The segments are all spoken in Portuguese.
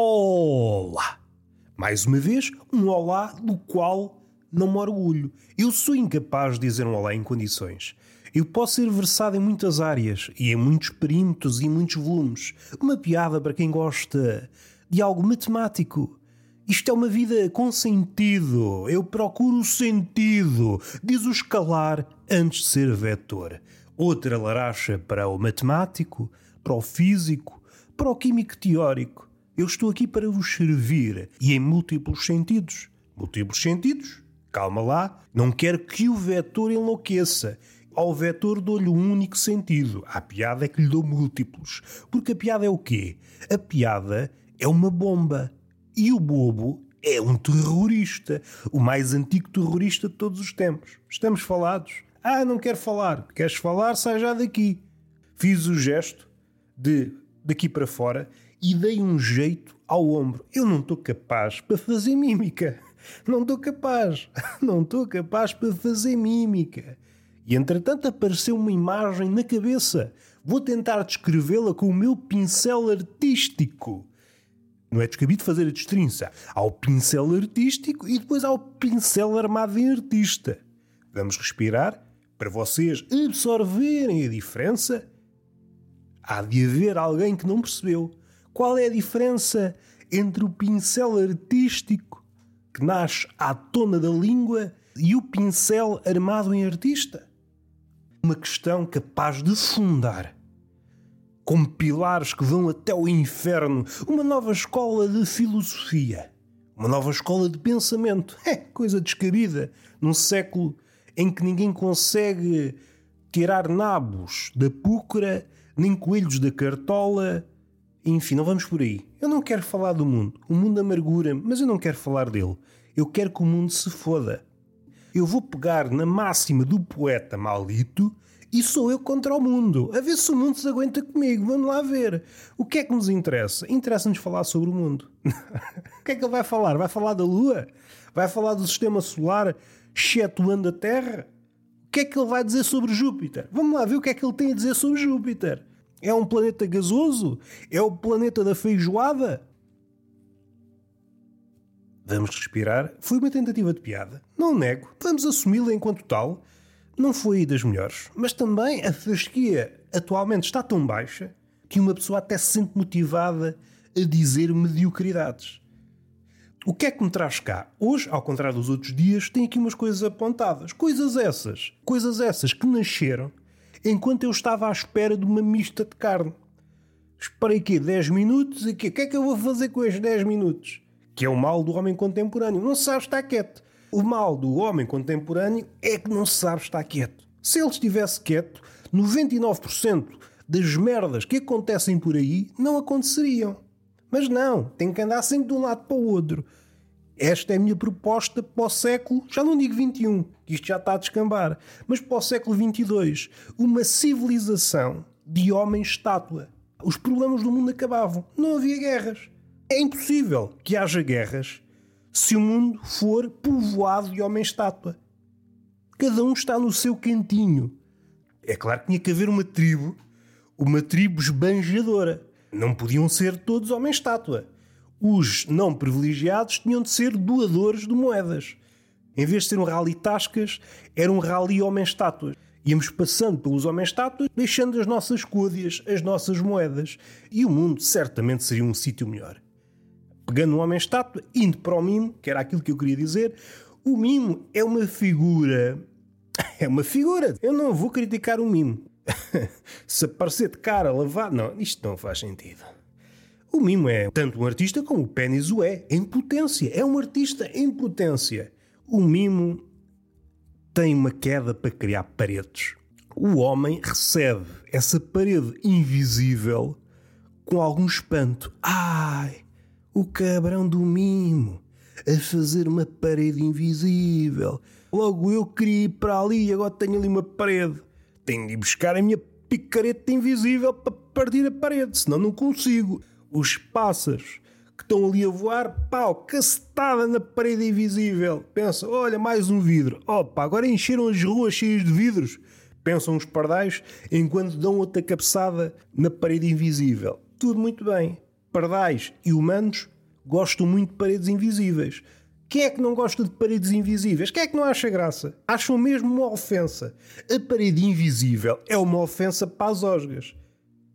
Olá! Mais uma vez, um olá do qual não me orgulho. Eu sou incapaz de dizer um olá em condições. Eu posso ser versado em muitas áreas e em muitos perímetros e em muitos volumes. Uma piada para quem gosta de algo matemático. Isto é uma vida com sentido. Eu procuro sentido, diz o escalar antes de ser vetor. Outra laracha para o matemático, para o físico, para o químico teórico. Eu estou aqui para vos servir e em múltiplos sentidos. Múltiplos sentidos? Calma lá, não quero que o vetor enlouqueça. Ao vetor dou-lhe um único sentido. À piada é que lhe dou múltiplos. Porque a piada é o quê? A piada é uma bomba. E o bobo é um terrorista. O mais antigo terrorista de todos os tempos. Estamos falados? Ah, não quero falar. Queres falar? Sai já daqui. Fiz o gesto de daqui para fora e dei um jeito ao ombro. Eu não estou capaz para fazer mímica. Não estou capaz. Não estou capaz para fazer mímica. E entretanto apareceu uma imagem na cabeça. Vou tentar descrevê-la com o meu pincel artístico. Não é descabido fazer a destrinça. Há o pincel artístico e depois há o pincel armado em artista. Vamos respirar para vocês absorverem a diferença. Há de haver alguém que não percebeu. Qual é a diferença entre o pincel artístico que nasce à tona da língua e o pincel armado em artista? Uma questão capaz de fundar, como pilares que vão até o inferno, uma nova escola de filosofia, uma nova escola de pensamento. É coisa descabida num século em que ninguém consegue tirar nabos da púcara, nem coelhos da cartola enfim, não vamos por aí. Eu não quero falar do mundo. O mundo amargura, mas eu não quero falar dele. Eu quero que o mundo se foda. Eu vou pegar na máxima do poeta maldito e sou eu contra o mundo. A ver se o mundo se aguenta comigo. Vamos lá ver. O que é que nos interessa? Interessa-nos falar sobre o mundo. o que é que ele vai falar? Vai falar da Lua? Vai falar do sistema solar, excetuando a Terra? O que é que ele vai dizer sobre Júpiter? Vamos lá ver o que é que ele tem a dizer sobre Júpiter. É um planeta gasoso? É o planeta da feijoada? Vamos respirar. Foi uma tentativa de piada. Não nego. Vamos assumi-la enquanto tal. Não foi das melhores. Mas também a fasquia atualmente está tão baixa que uma pessoa até se sente motivada a dizer mediocridades. O que é que me traz cá? Hoje, ao contrário dos outros dias, tem aqui umas coisas apontadas. Coisas essas. Coisas essas que nasceram enquanto eu estava à espera de uma mista de carne. Esperei aqui 10 minutos e o que é que eu vou fazer com estes 10 minutos? Que é o mal do homem contemporâneo. Não sabe estar quieto. O mal do homem contemporâneo é que não sabe estar quieto. Se ele estivesse quieto, 99% das merdas que acontecem por aí não aconteceriam. Mas não, tem que andar sempre de um lado para o outro. Esta é a minha proposta para o século, já não digo 21, que isto já está a descambar, mas para o século 22. Uma civilização de homem-estátua. Os problemas do mundo acabavam. Não havia guerras. É impossível que haja guerras se o mundo for povoado de homem-estátua. Cada um está no seu cantinho. É claro que tinha que haver uma tribo, uma tribo esbanjadora. Não podiam ser todos homem-estátua os não privilegiados tinham de ser doadores de moedas. Em vez de ser um rally tascas, era um rally homem-estátuas. Íamos passando pelos homens-estátuas, deixando as nossas côdeas, as nossas moedas. E o mundo certamente seria um sítio melhor. Pegando um homem-estátua, indo para o mimo, que era aquilo que eu queria dizer, o mimo é uma figura. É uma figura. Eu não vou criticar o mimo. Se aparecer de cara lavado. Não, isto não faz sentido. O mimo é tanto um artista como o pênis o é, em potência. É um artista em potência. O mimo tem uma queda para criar paredes. O homem recebe essa parede invisível com algum espanto. Ai, o cabrão do mimo a fazer uma parede invisível. Logo eu queria ir para ali e agora tenho ali uma parede. Tenho de ir buscar a minha picareta invisível para partir a parede, senão não consigo os pássaros que estão ali a voar, pau, cacetada na parede invisível. Pensa, olha, mais um vidro. Opa, agora encheram as ruas cheias de vidros. Pensam os pardais enquanto dão outra cabeçada na parede invisível. Tudo muito bem. pardais e humanos gostam muito de paredes invisíveis. Quem é que não gosta de paredes invisíveis? Quem é que não acha graça? Acham mesmo uma ofensa. A parede invisível é uma ofensa para as osgas.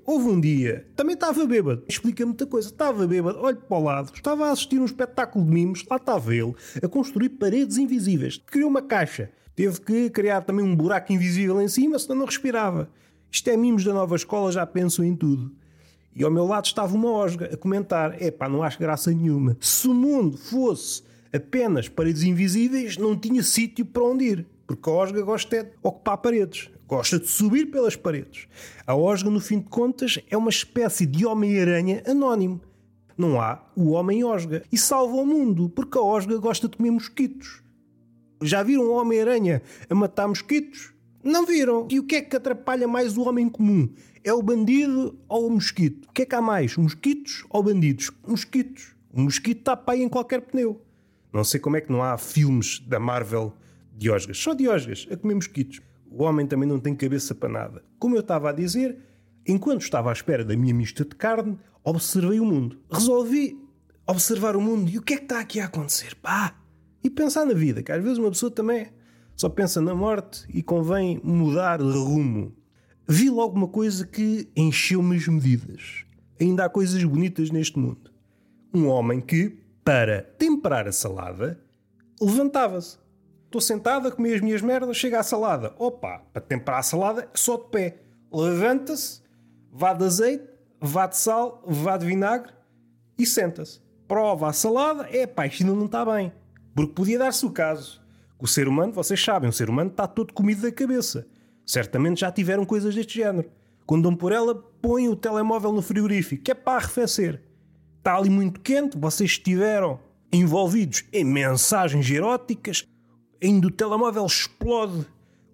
Houve um dia, também estava bêbado, explica muita coisa. Estava bêbado, olho para o lado, estava a assistir um espetáculo de mimos, lá estava ele, a construir paredes invisíveis. Criou uma caixa. Teve que criar também um buraco invisível em cima, senão não respirava. Isto é mimos da nova escola, já pensam em tudo. E ao meu lado estava uma osga a comentar: epá, não acho graça nenhuma. Se o mundo fosse apenas paredes invisíveis, não tinha sítio para onde ir. Porque a osga gosta de ocupar paredes, gosta de subir pelas paredes. A osga, no fim de contas, é uma espécie de Homem-Aranha anónimo. Não há o Homem-Osga. E salva o mundo, porque a osga gosta de comer mosquitos. Já viram o Homem-Aranha a matar mosquitos? Não viram. E o que é que atrapalha mais o homem comum? É o bandido ou o mosquito? O que é que há mais? Mosquitos ou bandidos? Mosquitos. O mosquito está pai em qualquer pneu. Não sei como é que não há filmes da Marvel osgas. Só osgas, a comer mosquitos. O homem também não tem cabeça para nada. Como eu estava a dizer, enquanto estava à espera da minha mista de carne, observei o mundo. Resolvi observar o mundo e o que é que está aqui a acontecer? Pá! E pensar na vida, que às vezes uma pessoa também só pensa na morte e convém mudar de rumo. Vi logo uma coisa que encheu-me as medidas. Ainda há coisas bonitas neste mundo. Um homem que, para temperar a salada, levantava-se. Estou sentado a comer as minhas merdas, chega à salada. Opa, para temperar a salada, só de pé. Levanta-se, vá de azeite, vá de sal, vá de vinagre e senta-se. Prova a salada, é pá, isto ainda não está bem. Porque podia dar-se o caso. O ser humano, vocês sabem, o ser humano está todo comido da cabeça. Certamente já tiveram coisas deste género. Quando dão por ela, põem o telemóvel no frigorífico, que é para arrefecer. Está ali muito quente, vocês estiveram envolvidos em mensagens eróticas, ainda o telemóvel explode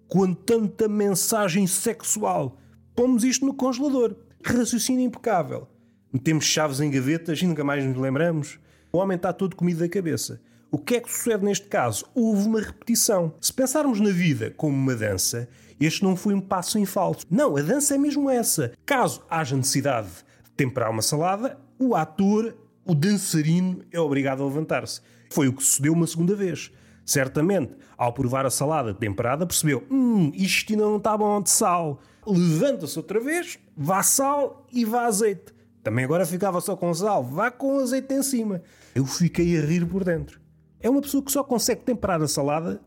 com tanta mensagem sexual. Pomos isto no congelador. Raciocínio impecável. Metemos chaves em gavetas e nunca mais nos lembramos. O homem está todo comido da cabeça. O que é que sucede neste caso? Houve uma repetição. Se pensarmos na vida como uma dança, este não foi um passo em falso. Não, a dança é mesmo essa. Caso haja necessidade de temperar uma salada, o ator, o dançarino, é obrigado a levantar-se. Foi o que sucedeu uma segunda vez. Certamente, ao provar a salada temperada, percebeu: hum, isto ainda não está bom de sal. Levanta-se outra vez, vá sal e vá azeite. Também agora ficava só com sal, vá com azeite em cima. Eu fiquei a rir por dentro. É uma pessoa que só consegue temperar a salada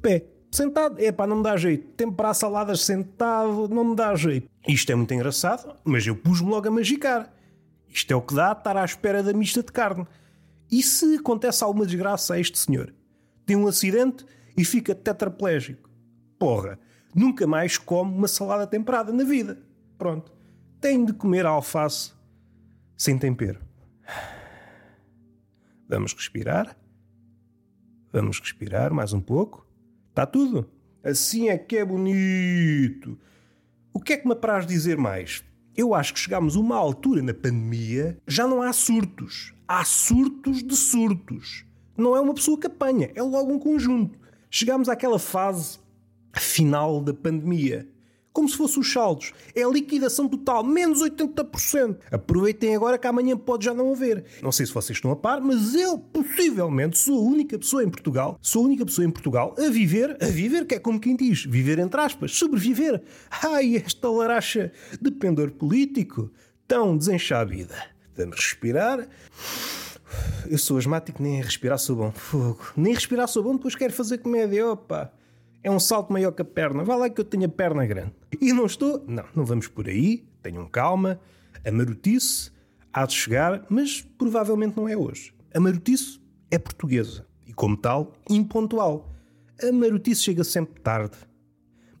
pé. Sentado, é pá, não me dá jeito. Temperar saladas sentado não me dá jeito. Isto é muito engraçado, mas eu pus-me logo a magicar. Isto é o que dá estar à espera da mista de carne. E se acontece alguma desgraça a este senhor? Tem um acidente e fica tetraplégico. Porra, nunca mais come uma salada temperada na vida. Pronto. Tem de comer alface sem tempero. Vamos respirar. Vamos respirar mais um pouco. Está tudo? Assim é que é bonito. O que é que me apraz dizer mais? Eu acho que chegámos a uma altura na pandemia, já não há surtos. Há surtos de surtos. Não é uma pessoa que apanha, é logo um conjunto. Chegámos àquela fase final da pandemia como se fossem os saldos. É a liquidação total, menos 80%. Aproveitem agora que amanhã pode já não haver. Não sei se vocês estão a par, mas eu possivelmente sou a única pessoa em Portugal, sou a única pessoa em Portugal a viver, a viver, que é como quem diz, viver entre aspas, sobreviver. Ai, esta laracha de pendor político, tão desenxabida. Vamos respirar. Eu sou asmático, nem respirar sou bom. Fogo. Nem respirar sou bom, depois quero fazer comédia. Opa! É um salto maior que a perna. Vá lá que eu tenho a perna grande. E não estou. Não, não vamos por aí. Tenham calma. A marotice há de chegar, mas provavelmente não é hoje. A marotice é portuguesa e, como tal, impontual. A marotice chega sempre tarde.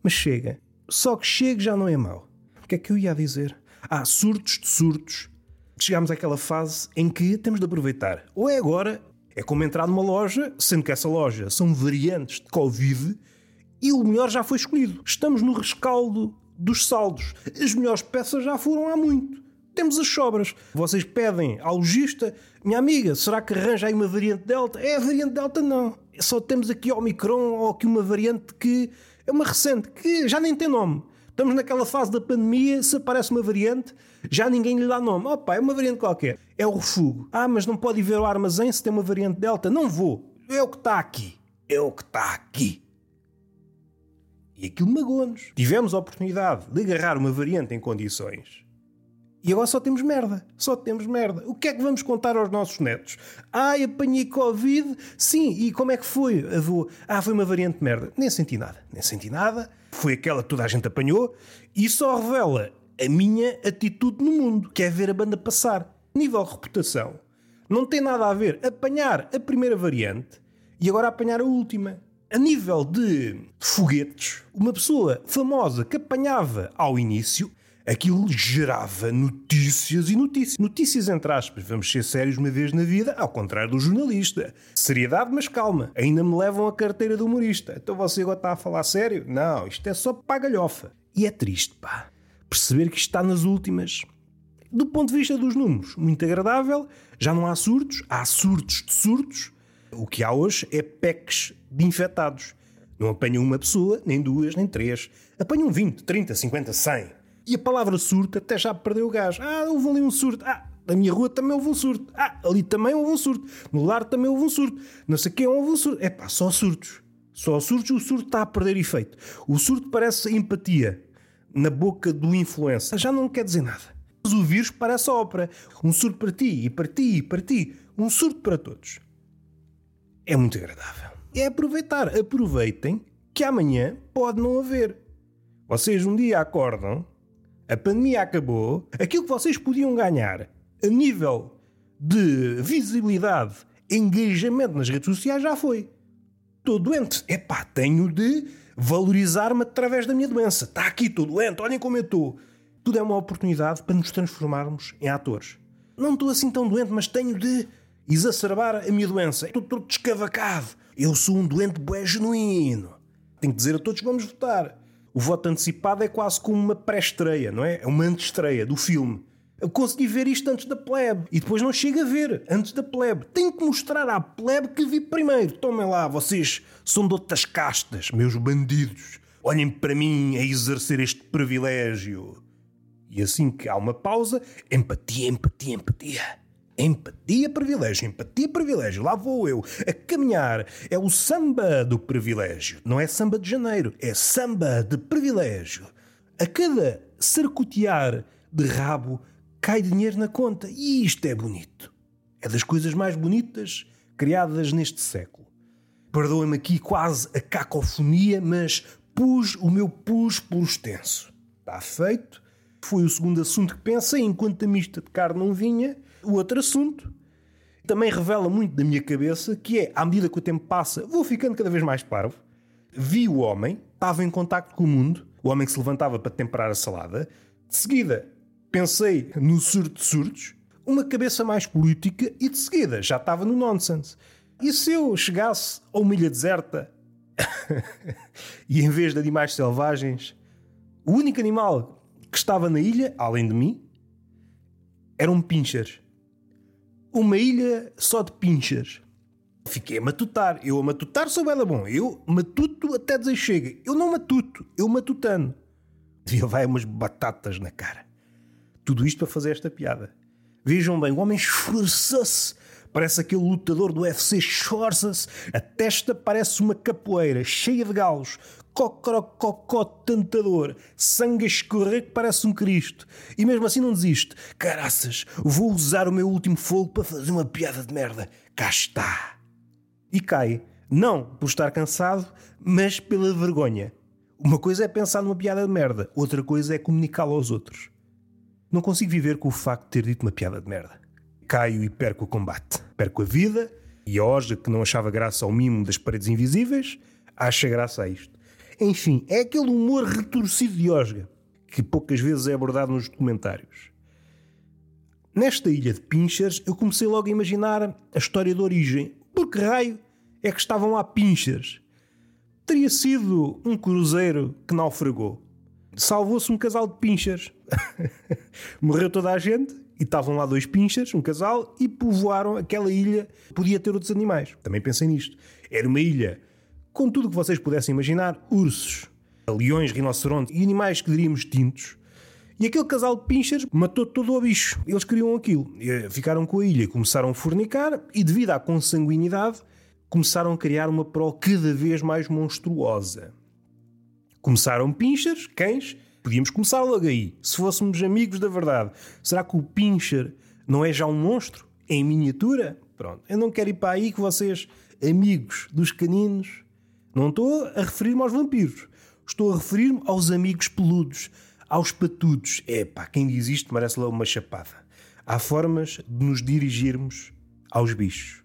Mas chega. Só que chega já não é mau. O que é que eu ia dizer? Há surtos de surtos. Chegamos àquela fase em que temos de aproveitar. Ou é agora, é como entrar numa loja, sendo que essa loja são variantes de Covid e o melhor já foi escolhido. Estamos no rescaldo dos saldos. As melhores peças já foram há muito. Temos as sobras. Vocês pedem ao logista, minha amiga, será que arranja aí uma variante Delta? É a variante Delta, não. Só temos aqui Omicron ou aqui uma variante que é uma recente, que já nem tem nome. Estamos naquela fase da pandemia, se aparece uma variante, já ninguém lhe dá nome. Opa, é uma variante qualquer. É o refúgio. Ah, mas não pode ir ver o armazém se tem uma variante Delta. Não vou. É o que está aqui. É o que está aqui. E aquilo magoou-nos. Tivemos a oportunidade de agarrar uma variante em condições. E agora só temos merda. Só temos merda. O que é que vamos contar aos nossos netos? Ai, apanhei Covid. Sim, e como é que foi, avô? Ah, foi uma variante de merda. Nem senti nada. Nem senti nada. Foi aquela que toda a gente apanhou. E só revela a minha atitude no mundo, que é ver a banda passar. Nível de reputação. Não tem nada a ver apanhar a primeira variante e agora apanhar a última a nível de foguetes, uma pessoa famosa que apanhava ao início, aquilo gerava notícias e notícias. Notícias entre aspas, vamos ser sérios uma vez na vida, ao contrário do jornalista. Seriedade, mas calma. Ainda me levam a carteira de humorista. Então você agora está a falar sério? Não, isto é só para galhofa. E é triste, pá. Perceber que isto está nas últimas. Do ponto de vista dos números, muito agradável. Já não há surtos, há surtos de surtos. O que há hoje é PECs de infectados. Não apanham uma pessoa, nem duas, nem três. Apanham 20, 30, 50, 100. E a palavra surto até já perdeu o gás. Ah, houve ali um surto. Ah, na minha rua também houve um surto. Ah, ali também houve um surto. No lar também houve um surto. Não sei quem houve um surto. É pá, só surtos. Só surtos, o surto está a perder efeito. O surto parece empatia na boca do influencer. Já não quer dizer nada. Mas o vírus parece ópera. Um surto para ti, e para ti, e para ti. Um surto para todos. É muito agradável é aproveitar. Aproveitem que amanhã pode não haver. Vocês um dia acordam, a pandemia acabou, aquilo que vocês podiam ganhar a nível de visibilidade, engajamento nas redes sociais já foi. Estou doente. Epá, tenho de valorizar-me através da minha doença. Está aqui, estou doente, olhem como eu estou. Tudo é uma oportunidade para nos transformarmos em atores. Não estou assim tão doente, mas tenho de exacerbar a minha doença. Estou todo descavacado. Eu sou um doente bué genuíno. Tenho que dizer a todos que vamos votar. O voto antecipado é quase como uma pré-estreia, não é? É uma antestreia do filme. Eu consegui ver isto antes da plebe e depois não chego a ver antes da plebe. Tenho que mostrar à plebe que vi primeiro. Tomem lá, vocês são de outras castas, meus bandidos. Olhem para mim a exercer este privilégio. E assim que há uma pausa, empatia, empatia, empatia. Empatia, privilégio, empatia, privilégio. Lá vou eu a caminhar. É o samba do privilégio. Não é samba de janeiro, é samba de privilégio. A cada sarcotear de rabo cai dinheiro na conta. E isto é bonito. É das coisas mais bonitas criadas neste século. Perdoem-me aqui quase a cacofonia, mas pus o meu pus por extenso. Está feito. Foi o segundo assunto que pensei enquanto a mista de carne não vinha o outro assunto também revela muito da minha cabeça, que é, à medida que o tempo passa, vou ficando cada vez mais parvo. Vi o homem, estava em contacto com o mundo, o homem que se levantava para temperar a salada. De seguida, pensei no surto de surtos, uma cabeça mais política e de seguida já estava no nonsense. E se eu chegasse a uma ilha deserta e em vez de animais selvagens, o único animal que estava na ilha, além de mim, eram pinchers uma ilha só de pinchas. Fiquei a matutar. Eu a matutar sou bela bom. Eu matuto até dizer chega. Eu não matuto, eu matutano. Devia vai umas batatas na cara. Tudo isto para fazer esta piada. Vejam bem, o homem esforçou-se. Parece aquele lutador do UFC, esforça-se. A testa parece uma capoeira, cheia de galos cocorococó tentador, sangue a escorrer que parece um Cristo. E mesmo assim não desiste. Caraças, vou usar o meu último fogo para fazer uma piada de merda. Cá está. E cai. Não por estar cansado, mas pela vergonha. Uma coisa é pensar numa piada de merda, outra coisa é comunicá-la aos outros. Não consigo viver com o facto de ter dito uma piada de merda. Caio e perco o combate. Perco a vida e a Oja, que não achava graça ao mimo das paredes invisíveis, acha graça a isto. Enfim, é aquele humor retorcido de Osga que poucas vezes é abordado nos documentários. Nesta ilha de Pinchers, eu comecei logo a imaginar a história de origem. Por que raio é que estavam lá Pinchers? Teria sido um cruzeiro que naufragou. Salvou-se um casal de pinchers. Morreu toda a gente e estavam lá dois pinchers, um casal, e povoaram aquela ilha. Podia ter outros animais. Também pensei nisto. Era uma ilha com tudo o que vocês pudessem imaginar, ursos. leões, rinocerontes e animais que diríamos extintos. E aquele casal de pinchers matou todo o bicho. Eles queriam aquilo. Ficaram com a ilha, começaram a fornicar e, devido à consanguinidade, começaram a criar uma prole cada vez mais monstruosa. Começaram pinchers, cães, podíamos começar logo aí, se fôssemos amigos da verdade. Será que o pincher não é já um monstro? Em miniatura? Pronto, eu não quero ir para aí que vocês, amigos dos caninos, não estou a referir-me aos vampiros, estou a referir-me aos amigos peludos, aos patudos. É pá, quem diz isto merece lá uma chapada. Há formas de nos dirigirmos aos bichos.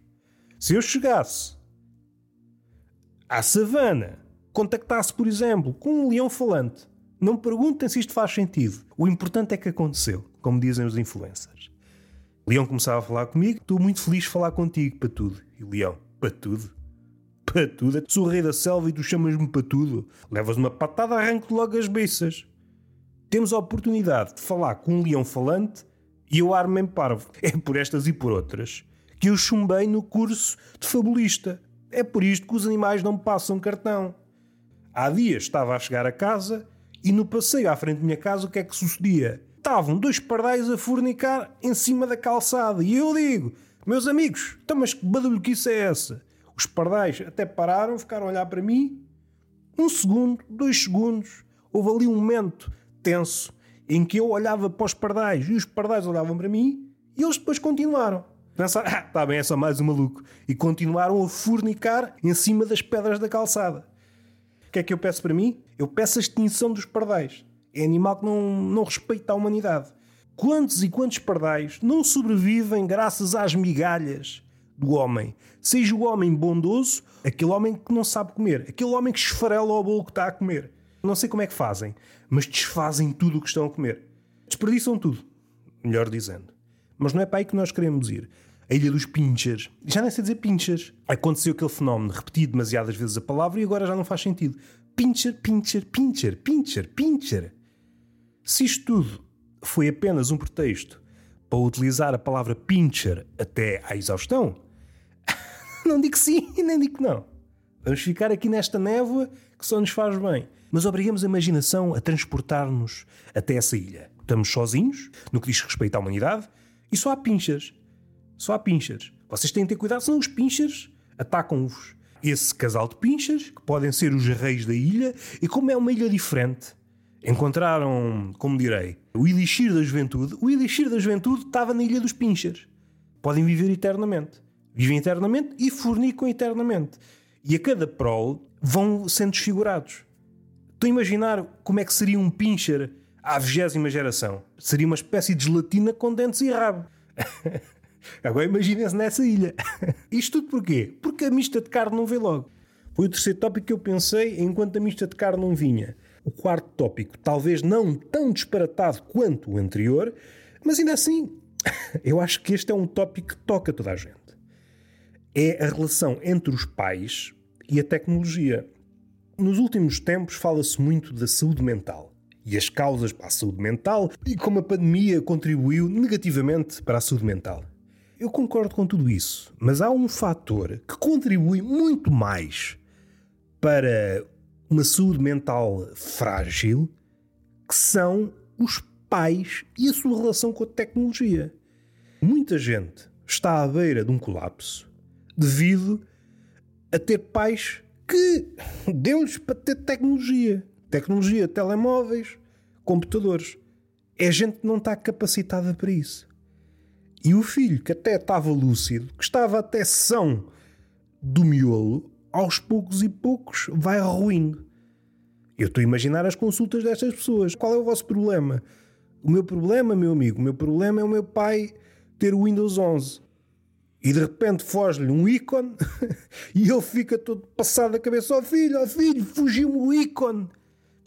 Se eu chegasse à savana, contactasse, por exemplo, com um leão falante, não perguntem se isto faz sentido. O importante é que aconteceu, como dizem os influencers. Leão começava a falar comigo, estou muito feliz de falar contigo, para tudo. E o Leão, para tudo? Para tudo? Sou rei da selva e tu chamas-me para tudo. Levas uma patada, arranco logo as beiças. Temos a oportunidade de falar com um leão falante e eu armo-me parvo. É por estas e por outras que eu chumbei no curso de fabulista. É por isto que os animais não me passam cartão. Há dias estava a chegar a casa e no passeio à frente da minha casa o que é que sucedia? estavam dois pardais a fornicar em cima da calçada. E eu digo, meus amigos, então, mas que badulhoquice é essa? Os pardais até pararam, ficaram a olhar para mim. Um segundo, dois segundos. Houve ali um momento tenso em que eu olhava para os pardais e os pardais olhavam para mim e eles depois continuaram. Pensaram, ah, está bem, é só mais um maluco. E continuaram a fornicar em cima das pedras da calçada. O que é que eu peço para mim? Eu peço a extinção dos pardais. É animal que não, não respeita a humanidade. Quantos e quantos pardais não sobrevivem graças às migalhas do homem? Seja o homem bondoso, aquele homem que não sabe comer, aquele homem que esfarela o bolo que está a comer. Não sei como é que fazem, mas desfazem tudo o que estão a comer. Desperdiçam tudo, melhor dizendo. Mas não é para aí que nós queremos ir. A Ilha dos Pinchers. Já nem sei dizer pinchers. Aconteceu aquele fenómeno, repetido demasiadas vezes a palavra e agora já não faz sentido. Pincher, pincher, pincher, pincher, pincher. Se isto tudo foi apenas um pretexto para utilizar a palavra pincher até à exaustão, não digo sim e nem digo não. Vamos ficar aqui nesta névoa que só nos faz bem. Mas obrigamos a imaginação a transportar-nos até essa ilha. Estamos sozinhos, no que diz respeito à humanidade, e só há pinchas. Só há pinchas. Vocês têm de ter cuidado, senão os pinchas atacam-vos. Esse casal de pinchas, que podem ser os reis da ilha, e como é uma ilha diferente, encontraram, como direi, o elixir da juventude. O elixir da juventude estava na Ilha dos Pinchers. Podem viver eternamente. Vivem eternamente e fornicam eternamente. E a cada prole vão sendo desfigurados. Estou a imaginar como é que seria um pincher à vigésima geração. Seria uma espécie de gelatina com dentes e rabo. Agora imaginem-se nessa ilha. Isto tudo porquê? Porque a mista de carne não veio logo. Foi o terceiro tópico que eu pensei enquanto a mista de carne não vinha. O quarto tópico, talvez não tão disparatado quanto o anterior, mas ainda assim, eu acho que este é um tópico que toca toda a gente. É a relação entre os pais e a tecnologia. Nos últimos tempos fala-se muito da saúde mental e as causas para a saúde mental e como a pandemia contribuiu negativamente para a saúde mental. Eu concordo com tudo isso, mas há um fator que contribui muito mais para uma saúde mental frágil, que são os pais e a sua relação com a tecnologia. Muita gente está à beira de um colapso devido a ter pais que deu-lhes para ter tecnologia. Tecnologia, telemóveis, computadores. É gente que não está capacitada para isso. E o filho, que até estava lúcido, que estava até são do miolo, aos poucos e poucos vai ruindo. Eu estou a imaginar as consultas destas pessoas. Qual é o vosso problema? O meu problema, meu amigo, o meu problema é o meu pai ter o Windows 11. E de repente foge-lhe um ícone e ele fica todo passado a cabeça. Ó oh, filho, ó oh, filho, fugiu-me o ícone.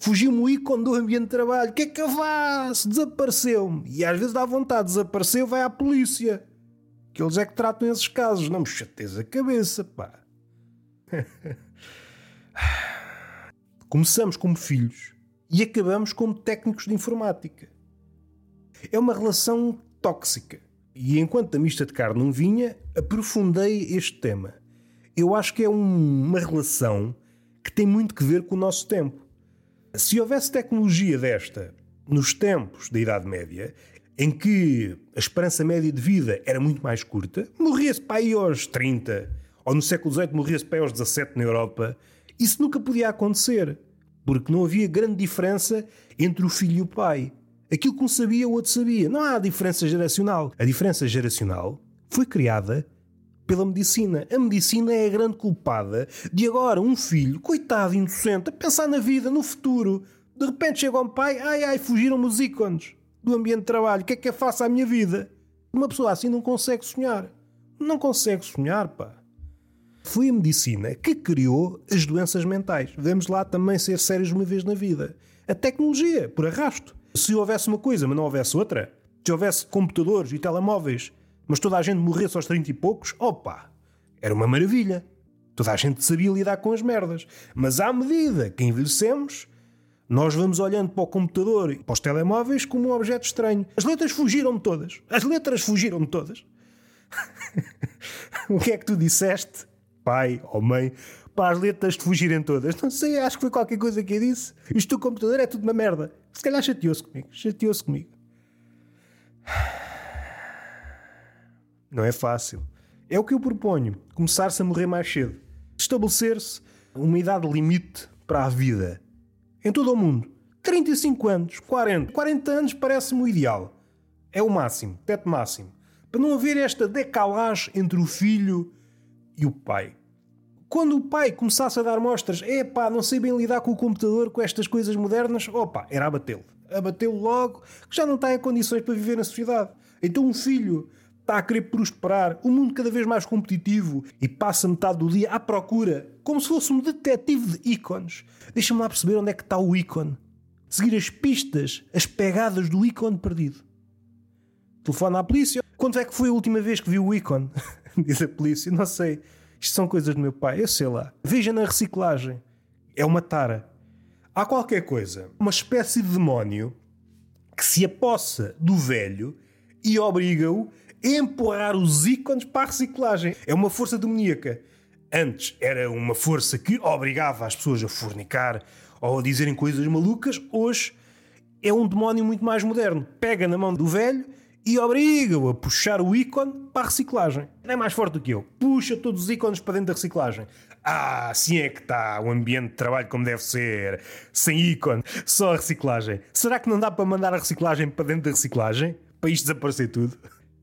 Fugiu-me o ícone do ambiente de trabalho. O que é que eu faço? Desapareceu-me. E às vezes dá vontade, desapareceu, vai à polícia. Que eles é que tratam esses casos. Não me chateis a cabeça, pá. Começamos como filhos e acabamos como técnicos de informática. É uma relação tóxica. E enquanto a mista de carne não vinha, aprofundei este tema. Eu acho que é um, uma relação que tem muito que ver com o nosso tempo. Se houvesse tecnologia desta nos tempos da Idade Média, em que a esperança média de vida era muito mais curta, morria-se para aí aos 30, ou no século XVIII morria-se para aí aos 17 na Europa, isso nunca podia acontecer, porque não havia grande diferença entre o filho e o pai. Aquilo que um sabia, o outro sabia. Não há diferença geracional. A diferença geracional foi criada pela medicina. A medicina é a grande culpada de agora um filho, coitado, inocente, a pensar na vida, no futuro. De repente chega um pai, ai ai, fugiram-me os ícones do ambiente de trabalho. O que é que eu faço à minha vida? Uma pessoa assim não consegue sonhar. Não consegue sonhar, pá. Foi a medicina que criou as doenças mentais. Vamos lá também ser sérios uma vez na vida. A tecnologia, por arrasto. Se houvesse uma coisa, mas não houvesse outra, se houvesse computadores e telemóveis, mas toda a gente morresse aos 30 e poucos, opa, era uma maravilha. Toda a gente sabia lidar com as merdas. Mas à medida que envelhecemos, nós vamos olhando para o computador e para os telemóveis como um objeto estranho. As letras fugiram-me todas. As letras fugiram-me todas. o que é que tu disseste, pai ou mãe, para as letras te fugirem todas? Não sei, acho que foi qualquer coisa que eu disse. Isto do computador é tudo uma merda. Se calhar chateou-se comigo. Chateou-se comigo. Não é fácil. É o que eu proponho: começar-se a morrer mais cedo. Estabelecer-se uma idade limite para a vida. Em todo o mundo. 35 anos, 40. 40 anos parece-me o ideal. É o máximo, teto máximo. Para não haver esta decalagem entre o filho e o pai. Quando o pai começasse a dar mostras, é pá, não sei bem lidar com o computador, com estas coisas modernas, opa, era abatê-lo. Abatê-lo logo, que já não está em condições para viver na sociedade. Então um filho está a querer prosperar, o um mundo cada vez mais competitivo e passa metade do dia à procura, como se fosse um detetive de ícones. Deixa-me lá perceber onde é que está o ícone. Seguir as pistas, as pegadas do ícone perdido. Telefona à polícia. Quando é que foi a última vez que viu o ícone? Diz a polícia. Não sei. Isto são coisas do meu pai. Eu sei lá. Veja na reciclagem. É uma tara. Há qualquer coisa. Uma espécie de demónio que se apossa do velho e obriga-o empurrar os ícones para a reciclagem. É uma força demoníaca. Antes era uma força que obrigava as pessoas a fornicar ou a dizerem coisas malucas. Hoje é um demónio muito mais moderno. Pega na mão do velho e obriga-o a puxar o ícone para a reciclagem. Não é mais forte do que eu. Puxa todos os ícones para dentro da reciclagem. Ah, assim é que está o ambiente de trabalho como deve ser. Sem ícone, só a reciclagem. Será que não dá para mandar a reciclagem para dentro da reciclagem? Para isto desaparecer tudo?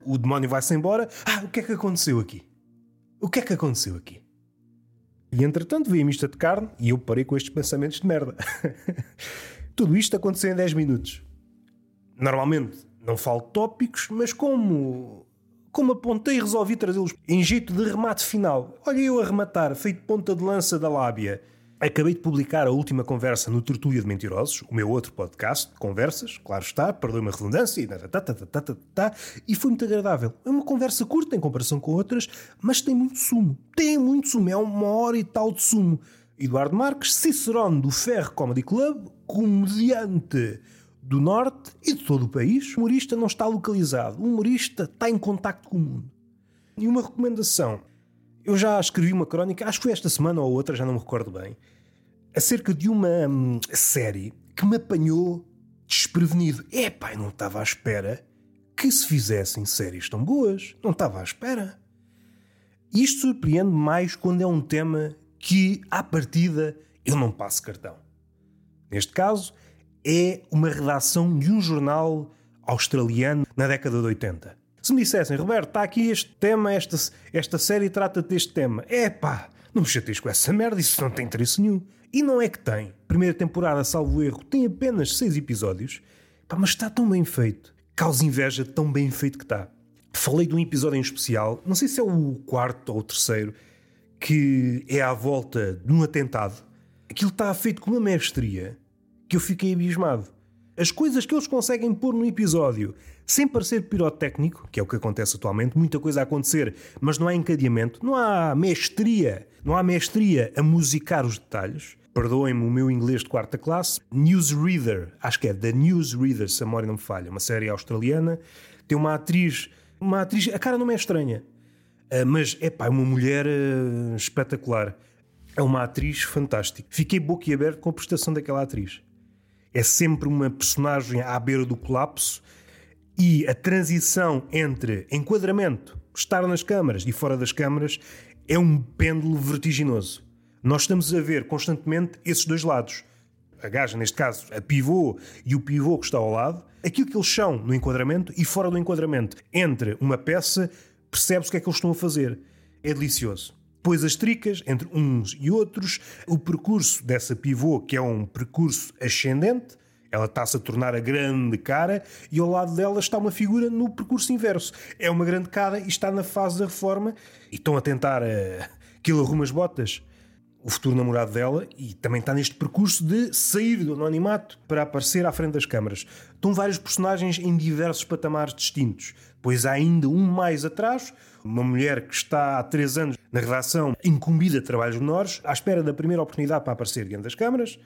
o demónio vai-se embora. Ah, o que é que aconteceu aqui? O que é que aconteceu aqui? E entretanto vi a mista de carne e eu parei com estes pensamentos de merda. Tudo isto aconteceu em 10 minutos. Normalmente não falo tópicos, mas como como apontei, resolvi trazê-los em jeito de remate final. Olha eu a rematar, feito ponta de lança da lábia. Acabei de publicar a última conversa no Tertúlia de Mentirosos, o meu outro podcast, Conversas, claro está, perdoe-me a redundância, e, tá, tá, tá, e foi muito agradável. É uma conversa curta em comparação com outras, mas tem muito sumo. Tem muito sumo, é uma hora e tal de sumo. Eduardo Marques, Cicerone do Ferro Comedy Club, comediante do Norte e de todo o país. O humorista não está localizado, o humorista está em contacto com o mundo. E uma recomendação eu já escrevi uma crónica, acho que foi esta semana ou outra, já não me recordo bem, acerca de uma hum, série que me apanhou desprevenido. Epá, eu não estava à espera que se fizessem séries tão boas. Não estava à espera. Isto surpreende mais quando é um tema que, à partida, eu não passo cartão. Neste caso, é uma redação de um jornal australiano na década de 80. Se me dissessem, Roberto, está aqui este tema, esta, esta série trata deste tema. É pá, não me chateis com essa merda, isso não tem interesse nenhum. E não é que tem. Primeira temporada, salvo erro, tem apenas seis episódios. Pá, mas está tão bem feito. Causa inveja tão bem feito que está. Falei de um episódio em especial, não sei se é o quarto ou o terceiro, que é à volta de um atentado. Aquilo está feito com uma mestria que eu fiquei abismado. As coisas que eles conseguem pôr no episódio sem parecer pirotécnico, que é o que acontece atualmente, muita coisa a acontecer, mas não há encadeamento, não há mestria, não há mestria a musicar os detalhes. Perdoem-me o meu inglês de quarta classe. Newsreader, acho que é The Newsreader, se a memória não me falha, uma série australiana. Tem uma atriz, uma atriz, a cara não é estranha, ah, mas é pá, uma mulher ah, espetacular. É uma atriz fantástica. Fiquei boquiaberto com a prestação daquela atriz. É sempre uma personagem à beira do colapso e a transição entre enquadramento, estar nas câmaras e fora das câmaras é um pêndulo vertiginoso. Nós estamos a ver constantemente esses dois lados. A gaja, neste caso, a pivô e o pivô que está ao lado, aquilo que eles são no enquadramento e fora do enquadramento. Entre uma peça, percebe-se o que é que eles estão a fazer. É delicioso. Depois as tricas entre uns e outros, o percurso dessa pivô, que é um percurso ascendente, ela está-se a tornar a grande cara e ao lado dela está uma figura no percurso inverso. É uma grande cara e está na fase da reforma e estão a tentar uh, que ele arrume as botas. O futuro namorado dela e também está neste percurso de sair do anonimato para aparecer à frente das câmaras. Estão vários personagens em diversos patamares distintos. Pois há ainda um mais atrás, uma mulher que está há três anos na redação incumbida de trabalhos menores, à espera da primeira oportunidade para aparecer diante das câmaras.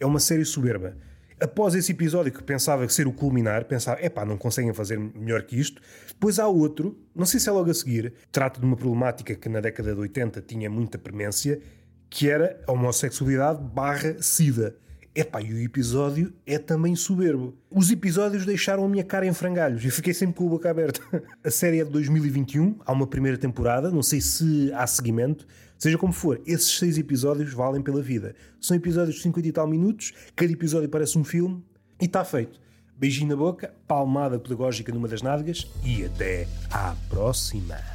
É uma série soberba. Após esse episódio que pensava ser o culminar, pensava, epá, não conseguem fazer melhor que isto. Depois há outro, não sei se é logo a seguir, trata de uma problemática que na década de 80 tinha muita premência, que era a homossexualidade barra sida. Epá, e o episódio é também soberbo. Os episódios deixaram a minha cara em frangalhos e fiquei sempre com a boca aberta. A série é de 2021, há uma primeira temporada, não sei se há seguimento. Seja como for, esses seis episódios valem pela vida. São episódios de 50 e tal minutos, cada episódio parece um filme e está feito. Beijinho na boca, palmada pedagógica numa das nádegas e até à próxima.